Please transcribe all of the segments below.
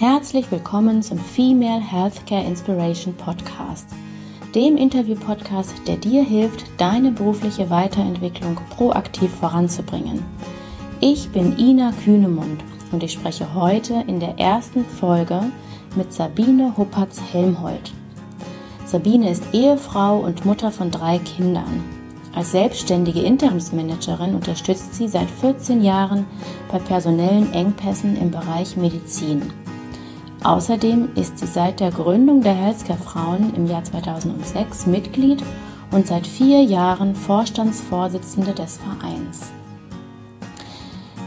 Herzlich willkommen zum Female Healthcare Inspiration Podcast, dem Interview-Podcast, der dir hilft, deine berufliche Weiterentwicklung proaktiv voranzubringen. Ich bin Ina Kühnemund und ich spreche heute in der ersten Folge mit Sabine Huppertz-Helmholt. Sabine ist Ehefrau und Mutter von drei Kindern. Als selbstständige Interimsmanagerin unterstützt sie seit 14 Jahren bei personellen Engpässen im Bereich Medizin. Außerdem ist sie seit der Gründung der Healthcare Frauen im Jahr 2006 Mitglied und seit vier Jahren Vorstandsvorsitzende des Vereins.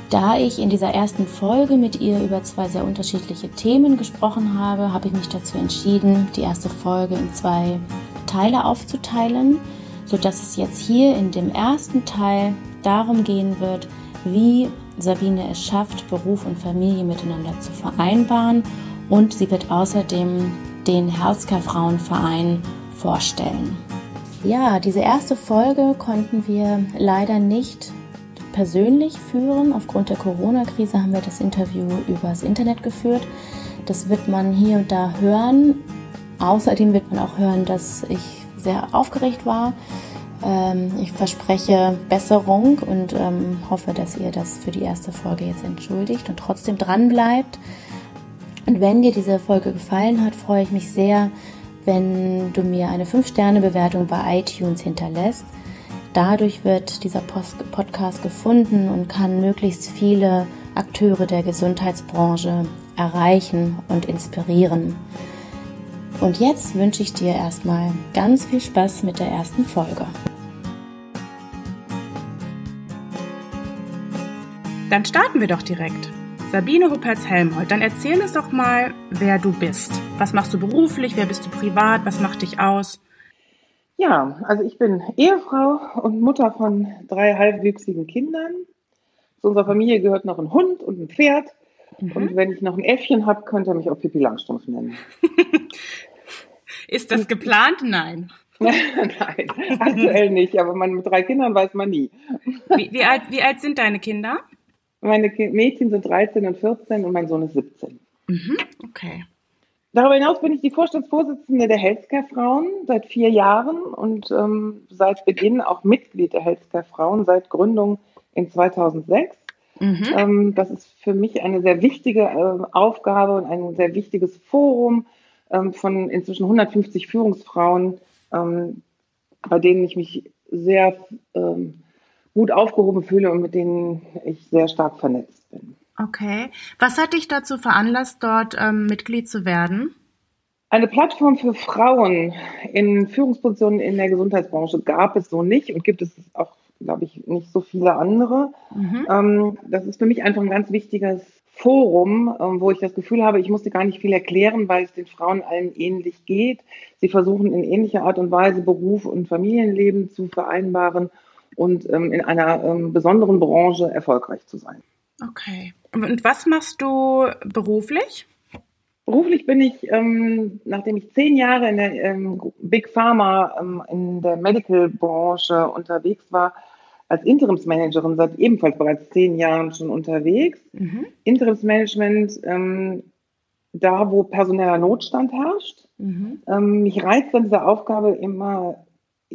Da ich in dieser ersten Folge mit ihr über zwei sehr unterschiedliche Themen gesprochen habe, habe ich mich dazu entschieden, die erste Folge in zwei Teile aufzuteilen, sodass es jetzt hier in dem ersten Teil darum gehen wird, wie Sabine es schafft, Beruf und Familie miteinander zu vereinbaren und sie wird außerdem den Healthcare Frauenverein vorstellen. Ja, diese erste Folge konnten wir leider nicht persönlich führen. Aufgrund der Corona-Krise haben wir das Interview übers Internet geführt. Das wird man hier und da hören. Außerdem wird man auch hören, dass ich sehr aufgeregt war. Ähm, ich verspreche Besserung und ähm, hoffe, dass ihr das für die erste Folge jetzt entschuldigt und trotzdem dran bleibt. Und wenn dir diese Folge gefallen hat, freue ich mich sehr, wenn du mir eine 5-Sterne-Bewertung bei iTunes hinterlässt. Dadurch wird dieser Podcast gefunden und kann möglichst viele Akteure der Gesundheitsbranche erreichen und inspirieren. Und jetzt wünsche ich dir erstmal ganz viel Spaß mit der ersten Folge. Dann starten wir doch direkt. Sabine Huppertz-Helmholt, dann erzähl uns doch mal, wer du bist. Was machst du beruflich? Wer bist du privat? Was macht dich aus? Ja, also ich bin Ehefrau und Mutter von drei halbwüchsigen Kindern. Zu unserer Familie gehört noch ein Hund und ein Pferd. Mhm. Und wenn ich noch ein Äffchen habe, könnte er mich auch Pippi Langstrumpf nennen. Ist das geplant? Nein. Nein, aktuell nicht, aber man, mit drei Kindern weiß man nie. Wie, wie, alt, wie alt sind deine Kinder? Meine Mädchen sind 13 und 14 und mein Sohn ist 17. Mhm, okay. Darüber hinaus bin ich die Vorstandsvorsitzende der Healthcare Frauen seit vier Jahren und ähm, seit Beginn auch Mitglied der Healthcare Frauen seit Gründung in 2006. Mhm. Ähm, das ist für mich eine sehr wichtige äh, Aufgabe und ein sehr wichtiges Forum ähm, von inzwischen 150 Führungsfrauen, ähm, bei denen ich mich sehr ähm, gut aufgehoben fühle und mit denen ich sehr stark vernetzt bin. Okay. Was hat dich dazu veranlasst, dort ähm, Mitglied zu werden? Eine Plattform für Frauen in Führungspositionen in der Gesundheitsbranche gab es so nicht und gibt es auch, glaube ich, nicht so viele andere. Mhm. Ähm, das ist für mich einfach ein ganz wichtiges Forum, ähm, wo ich das Gefühl habe, ich musste gar nicht viel erklären, weil es den Frauen allen ähnlich geht. Sie versuchen in ähnlicher Art und Weise Beruf und Familienleben zu vereinbaren und ähm, in einer ähm, besonderen Branche erfolgreich zu sein. Okay. Und was machst du beruflich? Beruflich bin ich, ähm, nachdem ich zehn Jahre in der ähm, Big Pharma ähm, in der Medical-Branche unterwegs war, als Interimsmanagerin seit ebenfalls bereits zehn Jahren schon unterwegs. Mhm. Interimsmanagement, ähm, da wo personeller Notstand herrscht. Mhm. Ähm, mich reizt an dieser Aufgabe immer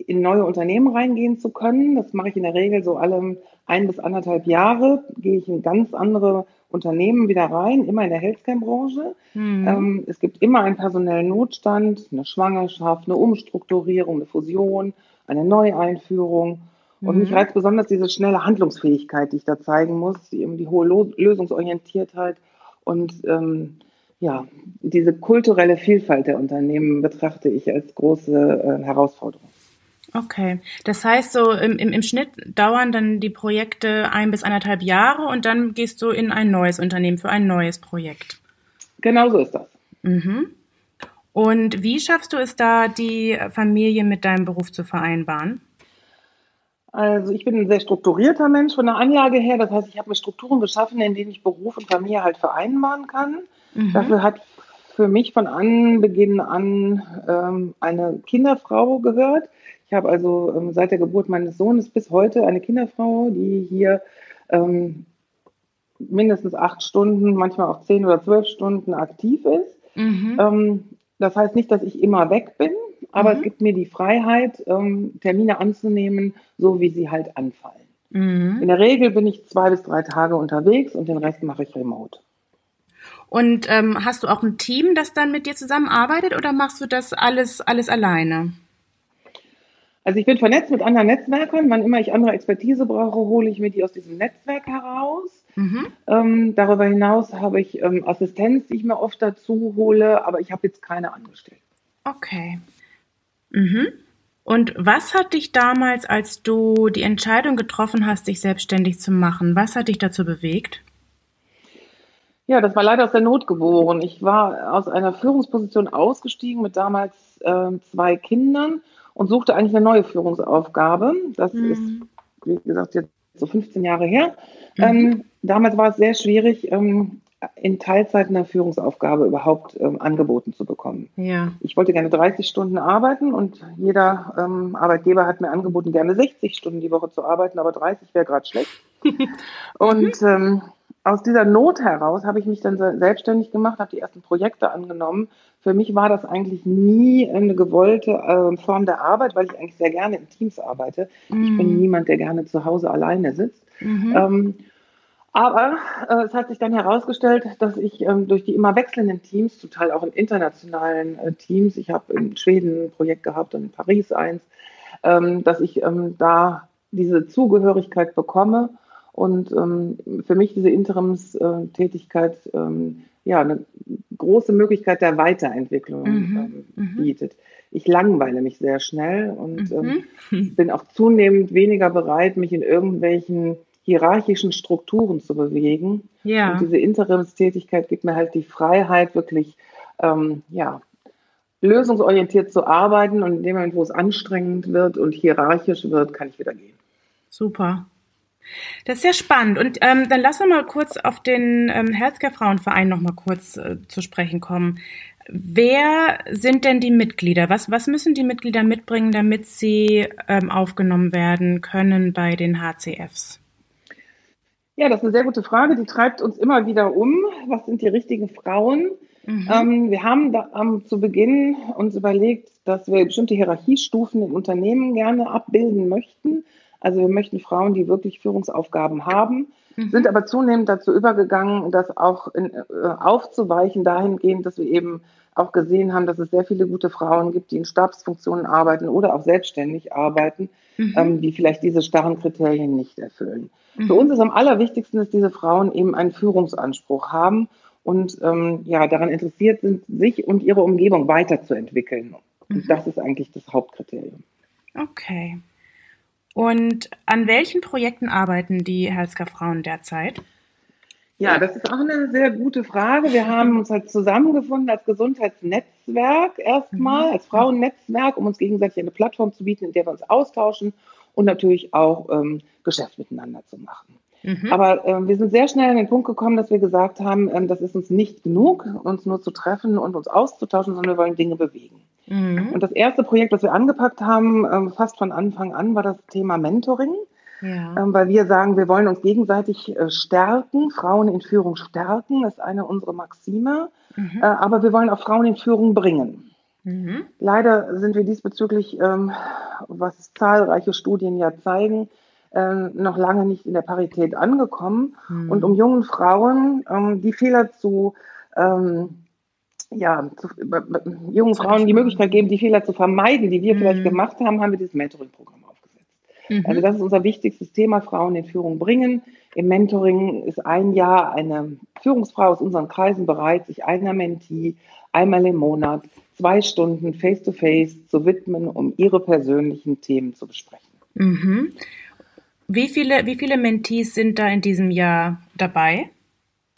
in neue Unternehmen reingehen zu können. Das mache ich in der Regel so alle ein bis anderthalb Jahre, gehe ich in ganz andere Unternehmen wieder rein, immer in der Healthcare-Branche. Mhm. Ähm, es gibt immer einen personellen Notstand, eine Schwangerschaft, eine Umstrukturierung, eine Fusion, eine Neueinführung. Und mhm. mich reizt besonders diese schnelle Handlungsfähigkeit, die ich da zeigen muss, die, die hohe Lo Lösungsorientiertheit und ähm, ja, diese kulturelle Vielfalt der Unternehmen betrachte ich als große äh, Herausforderung. Okay, das heißt so im, im, im Schnitt dauern dann die Projekte ein bis anderthalb Jahre und dann gehst du in ein neues Unternehmen für ein neues Projekt. Genau so ist das. Mhm. Und wie schaffst du es da, die Familie mit deinem Beruf zu vereinbaren? Also ich bin ein sehr strukturierter Mensch von der Anlage her. Das heißt, ich habe mir Strukturen geschaffen, in denen ich Beruf und Familie halt vereinbaren kann. Mhm. Dafür hat für mich von Anbeginn an ähm, eine Kinderfrau gehört. Ich habe also ähm, seit der Geburt meines Sohnes bis heute eine Kinderfrau, die hier ähm, mindestens acht Stunden, manchmal auch zehn oder zwölf Stunden aktiv ist. Mhm. Ähm, das heißt nicht, dass ich immer weg bin, aber mhm. es gibt mir die Freiheit, ähm, Termine anzunehmen, so wie sie halt anfallen. Mhm. In der Regel bin ich zwei bis drei Tage unterwegs und den Rest mache ich remote. Und ähm, hast du auch ein Team, das dann mit dir zusammenarbeitet oder machst du das alles, alles alleine? Also ich bin vernetzt mit anderen Netzwerkern. Wann immer ich andere Expertise brauche, hole ich mir die aus diesem Netzwerk heraus. Mhm. Ähm, darüber hinaus habe ich ähm, Assistenz, die ich mir oft dazu hole, aber ich habe jetzt keine angestellt. Okay. Mhm. Und was hat dich damals, als du die Entscheidung getroffen hast, dich selbstständig zu machen, was hat dich dazu bewegt? Ja, das war leider aus der Not geboren. Ich war aus einer Führungsposition ausgestiegen mit damals äh, zwei Kindern und suchte eigentlich eine neue Führungsaufgabe. Das mhm. ist, wie gesagt, jetzt so 15 Jahre her. Mhm. Ähm, damals war es sehr schwierig, ähm, in Teilzeit eine Führungsaufgabe überhaupt ähm, angeboten zu bekommen. Ja. Ich wollte gerne 30 Stunden arbeiten und jeder ähm, Arbeitgeber hat mir angeboten, gerne 60 Stunden die Woche zu arbeiten, aber 30 wäre gerade schlecht. und ähm, aus dieser Not heraus habe ich mich dann selbstständig gemacht, habe die ersten Projekte angenommen. Für mich war das eigentlich nie eine gewollte äh, Form der Arbeit, weil ich eigentlich sehr gerne in Teams arbeite. Mhm. Ich bin mhm. niemand, der gerne zu Hause alleine sitzt. Mhm. Ähm, aber äh, es hat sich dann herausgestellt, dass ich ähm, durch die immer wechselnden Teams, zum Teil auch in internationalen äh, Teams, ich habe in Schweden ein Projekt gehabt und in Paris eins, ähm, dass ich ähm, da diese Zugehörigkeit bekomme und ähm, für mich diese Interimstätigkeit ähm, ja eine große Möglichkeit der Weiterentwicklung mhm. Ähm, mhm. bietet. Ich langweile mich sehr schnell und mhm. bin auch zunehmend weniger bereit, mich in irgendwelchen hierarchischen Strukturen zu bewegen. Ja. Und diese Interimstätigkeit gibt mir halt die Freiheit, wirklich ähm, ja, lösungsorientiert zu arbeiten. Und in dem Moment, wo es anstrengend wird und hierarchisch wird, kann ich wieder gehen. Super. Das ist sehr spannend. Und ähm, dann lass uns mal kurz auf den ähm, Healthcare Frauenverein noch mal kurz äh, zu sprechen kommen. Wer sind denn die Mitglieder? Was, was müssen die Mitglieder mitbringen, damit sie ähm, aufgenommen werden können bei den HCFs? Ja, das ist eine sehr gute Frage. Die treibt uns immer wieder um. Was sind die richtigen Frauen? Mhm. Ähm, wir haben da, ähm, zu Beginn uns überlegt, dass wir bestimmte Hierarchiestufen in Unternehmen gerne abbilden möchten. Also wir möchten Frauen, die wirklich Führungsaufgaben haben, mhm. sind aber zunehmend dazu übergegangen, das auch in, äh, aufzuweichen, dahingehend, dass wir eben auch gesehen haben, dass es sehr viele gute Frauen gibt, die in Stabsfunktionen arbeiten oder auch selbstständig arbeiten, mhm. ähm, die vielleicht diese starren Kriterien nicht erfüllen. Mhm. Für uns ist am allerwichtigsten, dass diese Frauen eben einen Führungsanspruch haben und ähm, ja, daran interessiert sind, sich und ihre Umgebung weiterzuentwickeln. Und mhm. das ist eigentlich das Hauptkriterium. Okay. Und an welchen Projekten arbeiten die Helsker Frauen derzeit? Ja, das ist auch eine sehr gute Frage. Wir haben uns halt zusammengefunden als Gesundheitsnetzwerk erstmal, mhm. als Frauennetzwerk, um uns gegenseitig eine Plattform zu bieten, in der wir uns austauschen und natürlich auch ähm, Geschäft miteinander zu machen. Mhm. Aber äh, wir sind sehr schnell an den Punkt gekommen, dass wir gesagt haben, ähm, das ist uns nicht genug, uns nur zu treffen und uns auszutauschen, sondern wir wollen Dinge bewegen. Mhm. Und das erste Projekt, das wir angepackt haben, äh, fast von Anfang an, war das Thema Mentoring. Ja. Ähm, weil wir sagen, wir wollen uns gegenseitig äh, stärken, Frauen in Führung stärken, ist eine unserer Maxime, mhm. äh, aber wir wollen auch Frauen in Führung bringen. Mhm. Leider sind wir diesbezüglich, ähm, was zahlreiche Studien ja zeigen, äh, noch lange nicht in der Parität angekommen. Mhm. Und um jungen Frauen ähm, die Fehler zu, ähm, ja, zu, jungen Frauen die Möglichkeit geben, die Fehler zu vermeiden, die wir vielleicht mhm. gemacht haben, haben wir dieses Mentoring-Programm Mhm. Also das ist unser wichtigstes Thema, Frauen in Führung bringen. Im Mentoring ist ein Jahr eine Führungsfrau aus unseren Kreisen bereit, sich einer Mentee einmal im Monat zwei Stunden face-to-face -face zu widmen, um ihre persönlichen Themen zu besprechen. Mhm. Wie viele, wie viele Mentees sind da in diesem Jahr dabei?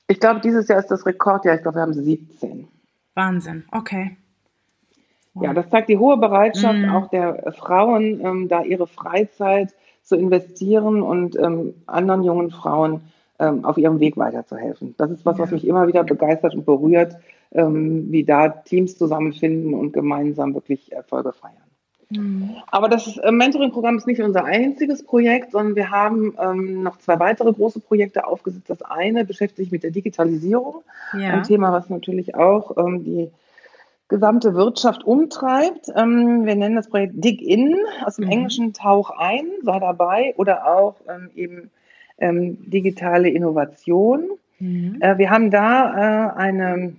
Ich glaube, dieses Jahr ist das Rekordjahr. Ich glaube, wir haben 17. Wahnsinn, okay. Ja, das zeigt die hohe Bereitschaft mhm. auch der Frauen, ähm, da ihre Freizeit zu investieren und ähm, anderen jungen Frauen ähm, auf ihrem Weg weiterzuhelfen. Das ist was, was mich immer wieder begeistert und berührt, ähm, wie da Teams zusammenfinden und gemeinsam wirklich Erfolge feiern. Mhm. Aber das äh, Mentoring-Programm ist nicht unser einziges Projekt, sondern wir haben ähm, noch zwei weitere große Projekte aufgesetzt. Das eine beschäftigt sich mit der Digitalisierung, ja. ein Thema, was natürlich auch ähm, die gesamte Wirtschaft umtreibt. Ähm, wir nennen das Projekt Dig In, aus dem mhm. Englischen Tauch ein, sei dabei, oder auch ähm, eben ähm, digitale Innovation. Mhm. Äh, wir haben da äh, eine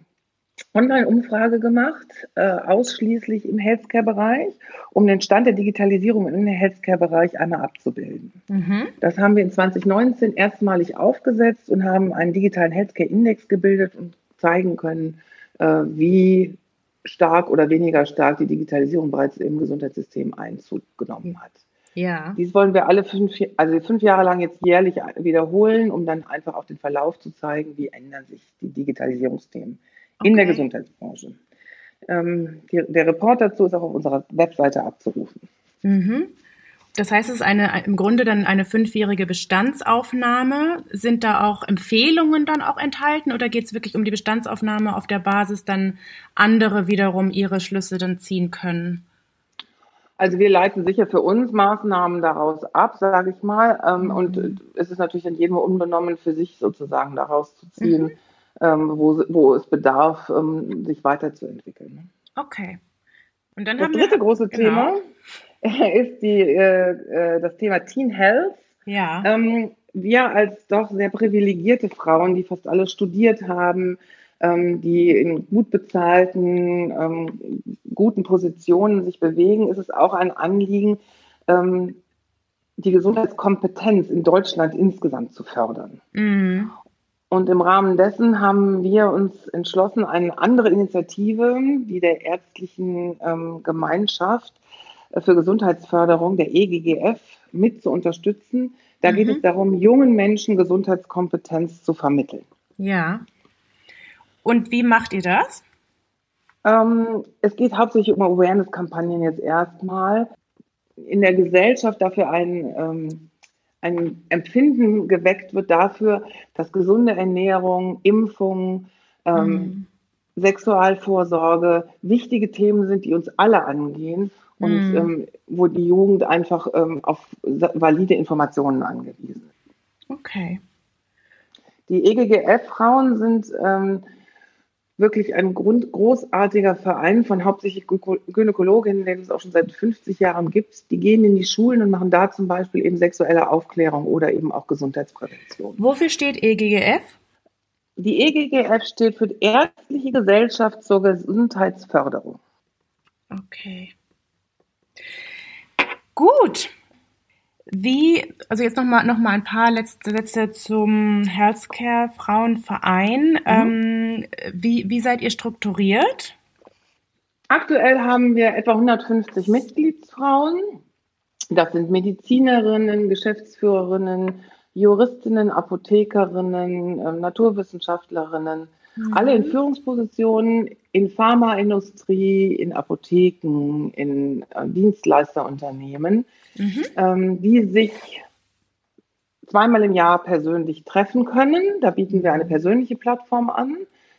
Online-Umfrage gemacht, äh, ausschließlich im Healthcare-Bereich, um den Stand der Digitalisierung im Healthcare-Bereich einmal abzubilden. Mhm. Das haben wir in 2019 erstmalig aufgesetzt und haben einen digitalen Healthcare-Index gebildet und zeigen können, äh, wie stark oder weniger stark die Digitalisierung bereits im Gesundheitssystem Einzug genommen hat. Ja. Dies wollen wir alle fünf, also fünf Jahre lang jetzt jährlich wiederholen, um dann einfach auch den Verlauf zu zeigen, wie ändern sich die Digitalisierungsthemen okay. in der Gesundheitsbranche. Ähm, die, der Report dazu ist auch auf unserer Webseite abzurufen. Mhm. Das heißt, es ist eine, im Grunde dann eine fünfjährige Bestandsaufnahme. Sind da auch Empfehlungen dann auch enthalten oder geht es wirklich um die Bestandsaufnahme, auf der Basis dann andere wiederum ihre Schlüsse dann ziehen können? Also wir leiten sicher für uns Maßnahmen daraus ab, sage ich mal. Ähm, mhm. Und es ist natürlich an jedem unbenommen für sich sozusagen daraus zu ziehen, mhm. Ähm, wo, wo es bedarf, ähm, sich weiterzuentwickeln. Okay. Und dann das haben dritte wir, große genau. Thema ist die, äh, äh, das Thema Teen Health. Ja. Ähm, wir als doch sehr privilegierte Frauen, die fast alle studiert haben, ähm, die in gut bezahlten, ähm, guten Positionen sich bewegen, ist es auch ein Anliegen, ähm, die Gesundheitskompetenz in Deutschland insgesamt zu fördern. Mhm. Und im Rahmen dessen haben wir uns entschlossen, eine andere Initiative, die der ärztlichen ähm, Gemeinschaft äh, für Gesundheitsförderung, der EGGF, mit zu unterstützen. Da mhm. geht es darum, jungen Menschen Gesundheitskompetenz zu vermitteln. Ja. Und wie macht ihr das? Ähm, es geht hauptsächlich um Awareness-Kampagnen jetzt erstmal. In der Gesellschaft dafür ein, ähm, ein Empfinden geweckt wird dafür, dass gesunde Ernährung, Impfung, ähm, mhm. Sexualvorsorge wichtige Themen sind, die uns alle angehen und mhm. ähm, wo die Jugend einfach ähm, auf valide Informationen angewiesen ist. Okay. Die EGGF-Frauen sind ähm, wirklich ein Grund, großartiger Verein von hauptsächlich Gynäkologinnen, den es auch schon seit 50 Jahren gibt. Die gehen in die Schulen und machen da zum Beispiel eben sexuelle Aufklärung oder eben auch Gesundheitsprävention. Wofür steht EGGF? Die EGGF steht für die Ärztliche Gesellschaft zur Gesundheitsförderung. Okay. Gut. Wie, also jetzt nochmal noch mal ein paar letzte Sätze zum Healthcare Frauenverein. Mhm. Ähm, wie, wie seid ihr strukturiert? Aktuell haben wir etwa 150 Mitgliedsfrauen. Das sind Medizinerinnen, Geschäftsführerinnen, Juristinnen, Apothekerinnen, äh, Naturwissenschaftlerinnen, mhm. alle in Führungspositionen in Pharmaindustrie, in Apotheken, in äh, Dienstleisterunternehmen mhm. ähm, die sich zweimal im Jahr persönlich treffen können. Da bieten wir eine persönliche Plattform an,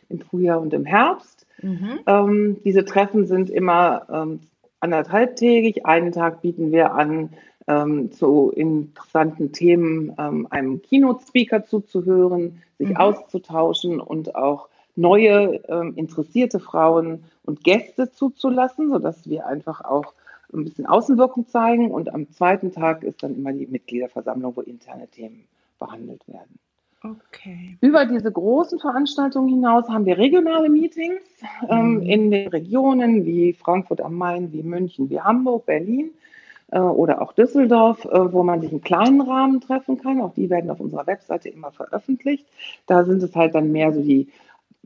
im Frühjahr und im Herbst. Mhm. Ähm, diese Treffen sind immer ähm, anderthalbtägig. Einen Tag bieten wir an, ähm, zu interessanten Themen ähm, einem Keynote-Speaker zuzuhören, sich mhm. auszutauschen und auch neue ähm, interessierte Frauen und Gäste zuzulassen, sodass wir einfach auch ein bisschen Außenwirkung zeigen und am zweiten Tag ist dann immer die Mitgliederversammlung, wo interne Themen behandelt werden. Okay. Über diese großen Veranstaltungen hinaus haben wir regionale Meetings ähm, mhm. in den Regionen wie Frankfurt am Main, wie München, wie Hamburg, Berlin oder auch Düsseldorf, äh, wo man sich im kleinen Rahmen treffen kann. Auch die werden auf unserer Webseite immer veröffentlicht. Da sind es halt dann mehr so die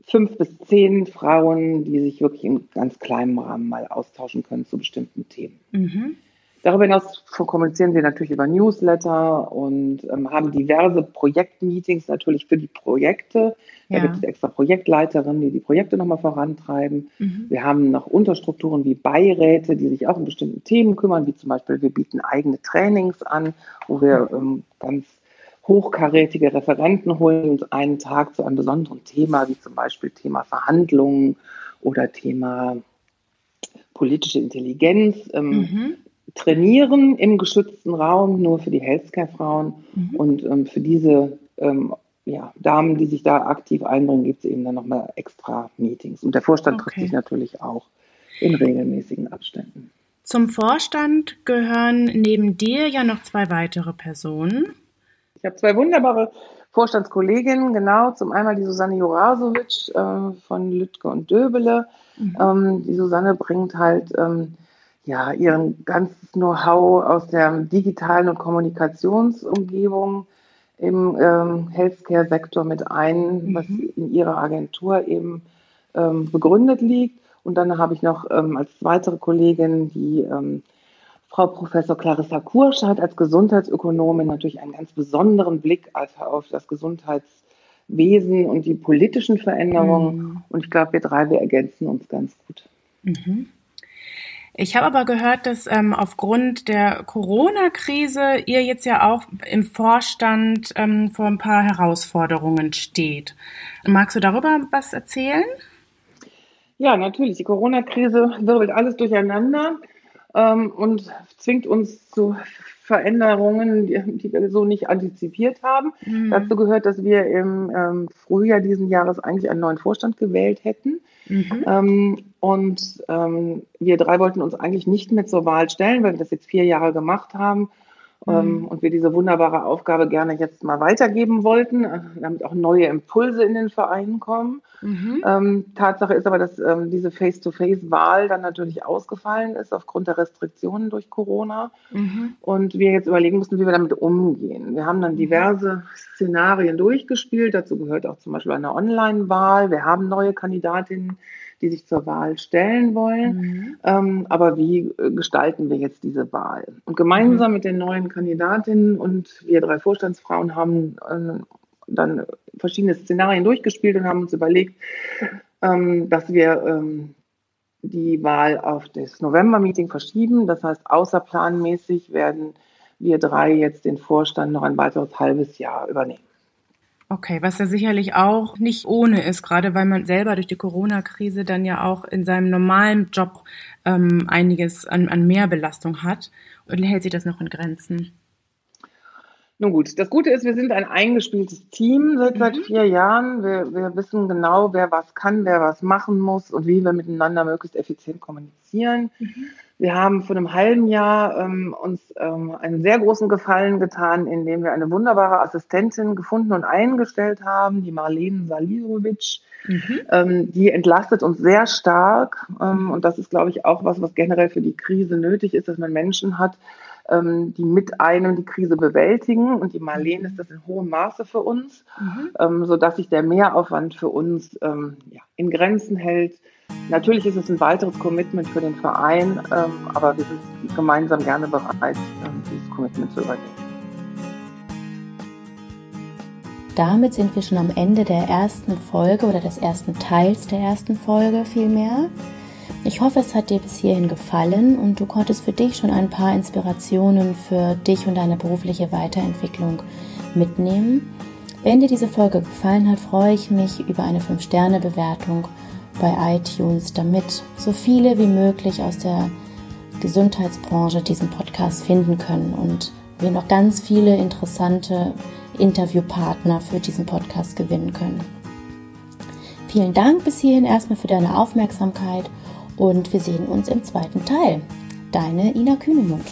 fünf bis zehn Frauen, die sich wirklich in ganz kleinem Rahmen mal austauschen können zu bestimmten Themen. Mhm. Darüber hinaus kommunizieren wir natürlich über Newsletter und ähm, haben diverse Projektmeetings natürlich für die Projekte. Da gibt es extra Projektleiterinnen, die die Projekte nochmal vorantreiben. Mhm. Wir haben noch Unterstrukturen wie Beiräte, die sich auch um bestimmte Themen kümmern, wie zum Beispiel wir bieten eigene Trainings an, wo wir ähm, ganz hochkarätige Referenten holen uns einen Tag zu einem besonderen Thema, wie zum Beispiel Thema Verhandlungen oder Thema politische Intelligenz ähm, mhm. Trainieren im geschützten Raum, nur für die Healthcare-Frauen. Mhm. Und ähm, für diese ähm, ja, Damen, die sich da aktiv einbringen, gibt es eben dann nochmal extra Meetings. Und der Vorstand okay. trifft sich natürlich auch in regelmäßigen Abständen. Zum Vorstand gehören neben dir ja noch zwei weitere Personen. Ich habe zwei wunderbare Vorstandskolleginnen, genau. Zum einen die Susanne Jurasowitsch äh, von Lütke und Döbele. Mhm. Ähm, die Susanne bringt halt ähm, ja, ihren ganzes Know-how aus der digitalen und Kommunikationsumgebung im ähm, Healthcare-Sektor mit ein, mhm. was in ihrer Agentur eben ähm, begründet liegt. Und dann habe ich noch ähm, als weitere Kollegin die ähm, Frau Professor Clarissa Kurscheid als Gesundheitsökonomin natürlich einen ganz besonderen Blick auf das Gesundheitswesen und die politischen Veränderungen. Mhm. Und ich glaube, wir drei, wir ergänzen uns ganz gut. Mhm. Ich habe aber gehört, dass ähm, aufgrund der Corona-Krise ihr jetzt ja auch im Vorstand ähm, vor ein paar Herausforderungen steht. Magst du darüber was erzählen? Ja, natürlich. Die Corona-Krise wirbelt alles durcheinander ähm, und zwingt uns zu Veränderungen, die, wir so nicht antizipiert haben. Mhm. Dazu gehört, dass wir im ähm, Frühjahr diesen Jahres eigentlich einen neuen Vorstand gewählt hätten. Mhm. Ähm, und ähm, wir drei wollten uns eigentlich nicht mehr zur Wahl stellen, weil wir das jetzt vier Jahre gemacht haben mhm. und wir diese wunderbare Aufgabe gerne jetzt mal weitergeben wollten, äh, damit auch neue Impulse in den Verein kommen. Mhm. Ähm, Tatsache ist aber, dass ähm, diese Face-to-Face-Wahl dann natürlich ausgefallen ist aufgrund der Restriktionen durch Corona mhm. und wir jetzt überlegen mussten, wie wir damit umgehen. Wir haben dann mhm. diverse Szenarien durchgespielt. Dazu gehört auch zum Beispiel eine Online-Wahl. Wir haben neue Kandidatinnen die sich zur Wahl stellen wollen. Mhm. Ähm, aber wie äh, gestalten wir jetzt diese Wahl? Und gemeinsam mhm. mit den neuen Kandidatinnen und wir drei Vorstandsfrauen haben äh, dann verschiedene Szenarien durchgespielt und haben uns überlegt, ähm, dass wir ähm, die Wahl auf das November-Meeting verschieben. Das heißt, außerplanmäßig werden wir drei jetzt den Vorstand noch ein weiteres halbes Jahr übernehmen. Okay, was ja sicherlich auch nicht ohne ist, gerade weil man selber durch die Corona-Krise dann ja auch in seinem normalen Job ähm, einiges an, an Mehrbelastung hat. Und hält sich das noch in Grenzen? Nun gut, das Gute ist, wir sind ein eingespieltes Team seit, mhm. seit vier Jahren. Wir, wir wissen genau, wer was kann, wer was machen muss und wie wir miteinander möglichst effizient kommunizieren. Mhm. Wir haben vor einem halben Jahr ähm, uns ähm, einen sehr großen Gefallen getan, indem wir eine wunderbare Assistentin gefunden und eingestellt haben, die Marlene Salirovic. Mhm. Ähm, die entlastet uns sehr stark. Ähm, und das ist, glaube ich, auch was, was generell für die Krise nötig ist, dass man Menschen hat, ähm, die mit einem die Krise bewältigen. Und die Marlene ist das in hohem Maße für uns, mhm. ähm, sodass sich der Mehraufwand für uns ja, in Grenzen hält. Natürlich ist es ein weiteres Commitment für den Verein, ähm, aber wir sind gemeinsam gerne bereit, ähm, dieses Commitment zu übernehmen. Damit sind wir schon am Ende der ersten Folge oder des ersten Teils der ersten Folge vielmehr. Ich hoffe, es hat dir bis hierhin gefallen und du konntest für dich schon ein paar Inspirationen für dich und deine berufliche Weiterentwicklung mitnehmen. Wenn dir diese Folge gefallen hat, freue ich mich über eine 5-Sterne-Bewertung bei iTunes, damit so viele wie möglich aus der Gesundheitsbranche diesen Podcast finden können und wir noch ganz viele interessante Interviewpartner für diesen Podcast gewinnen können. Vielen Dank bis hierhin erstmal für deine Aufmerksamkeit und wir sehen uns im zweiten Teil. Deine Ina Kühnemund.